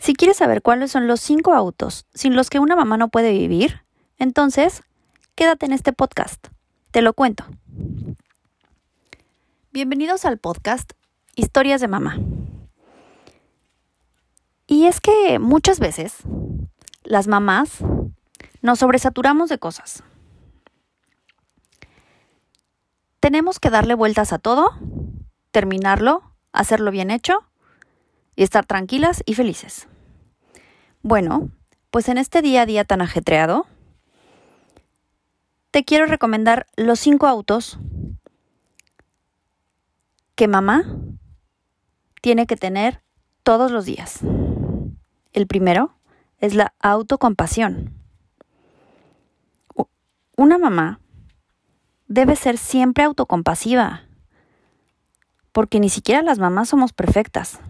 Si quieres saber cuáles son los cinco autos sin los que una mamá no puede vivir, entonces quédate en este podcast. Te lo cuento. Bienvenidos al podcast Historias de Mamá. Y es que muchas veces las mamás nos sobresaturamos de cosas. Tenemos que darle vueltas a todo, terminarlo, hacerlo bien hecho y estar tranquilas y felices. Bueno, pues en este día a día tan ajetreado, te quiero recomendar los cinco autos que mamá tiene que tener todos los días. El primero es la autocompasión. Una mamá debe ser siempre autocompasiva, porque ni siquiera las mamás somos perfectas.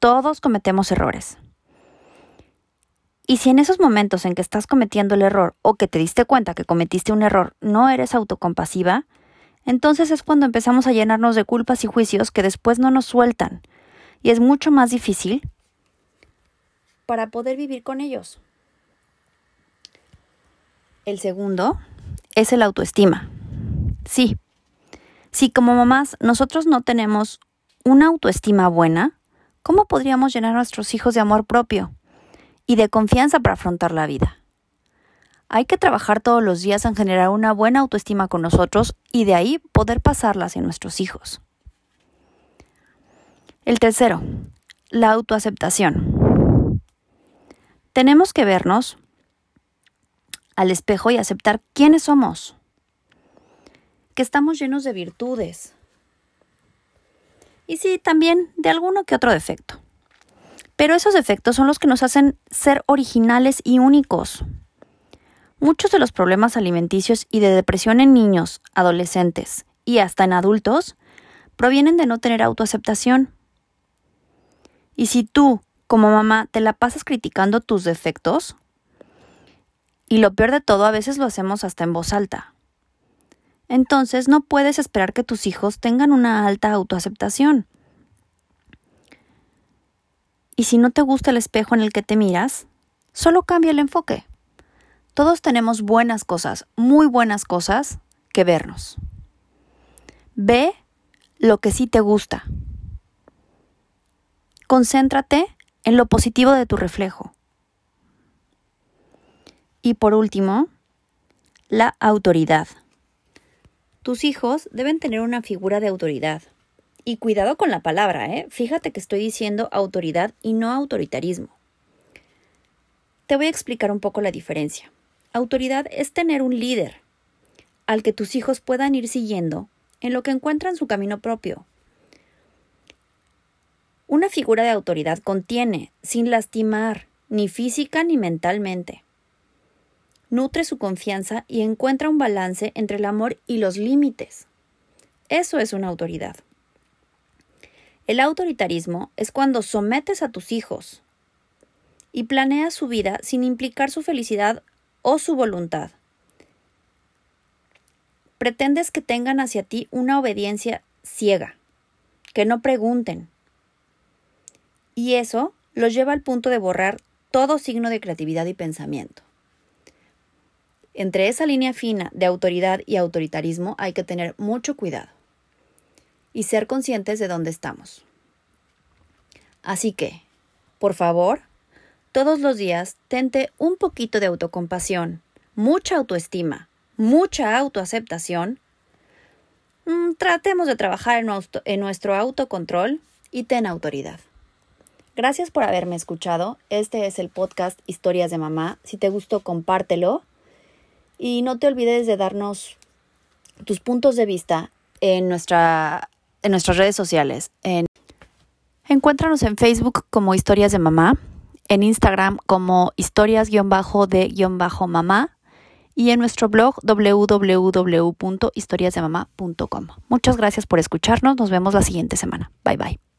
Todos cometemos errores. Y si en esos momentos en que estás cometiendo el error o que te diste cuenta que cometiste un error no eres autocompasiva, entonces es cuando empezamos a llenarnos de culpas y juicios que después no nos sueltan. Y es mucho más difícil para poder vivir con ellos. El segundo es el autoestima. Sí, si como mamás nosotros no tenemos una autoestima buena, ¿cómo podríamos llenar a nuestros hijos de amor propio y de confianza para afrontar la vida? Hay que trabajar todos los días en generar una buena autoestima con nosotros y de ahí poder pasarlas en nuestros hijos. El tercero, la autoaceptación. Tenemos que vernos al espejo y aceptar quiénes somos que estamos llenos de virtudes. Y sí, también de alguno que otro defecto. Pero esos defectos son los que nos hacen ser originales y únicos. Muchos de los problemas alimenticios y de depresión en niños, adolescentes y hasta en adultos provienen de no tener autoaceptación. Y si tú, como mamá, te la pasas criticando tus defectos, y lo peor de todo, a veces lo hacemos hasta en voz alta entonces no puedes esperar que tus hijos tengan una alta autoaceptación. Y si no te gusta el espejo en el que te miras, solo cambia el enfoque. Todos tenemos buenas cosas, muy buenas cosas que vernos. Ve lo que sí te gusta. Concéntrate en lo positivo de tu reflejo. Y por último, la autoridad. Tus hijos deben tener una figura de autoridad. Y cuidado con la palabra, ¿eh? Fíjate que estoy diciendo autoridad y no autoritarismo. Te voy a explicar un poco la diferencia. Autoridad es tener un líder al que tus hijos puedan ir siguiendo en lo que encuentran su camino propio. Una figura de autoridad contiene, sin lastimar, ni física ni mentalmente, nutre su confianza y encuentra un balance entre el amor y los límites. Eso es una autoridad. El autoritarismo es cuando sometes a tus hijos y planeas su vida sin implicar su felicidad o su voluntad. Pretendes que tengan hacia ti una obediencia ciega, que no pregunten. Y eso los lleva al punto de borrar todo signo de creatividad y pensamiento. Entre esa línea fina de autoridad y autoritarismo hay que tener mucho cuidado y ser conscientes de dónde estamos. Así que, por favor, todos los días tente un poquito de autocompasión, mucha autoestima, mucha autoaceptación. Mm, tratemos de trabajar en nuestro autocontrol y ten autoridad. Gracias por haberme escuchado. Este es el podcast Historias de Mamá. Si te gustó, compártelo y no te olvides de darnos tus puntos de vista en, nuestra, en nuestras redes sociales. En, encuéntranos en Facebook como Historias de Mamá, en Instagram como historias-de-mamá y en nuestro blog www.historiasdemamá.com. Muchas gracias por escucharnos. Nos vemos la siguiente semana. Bye bye.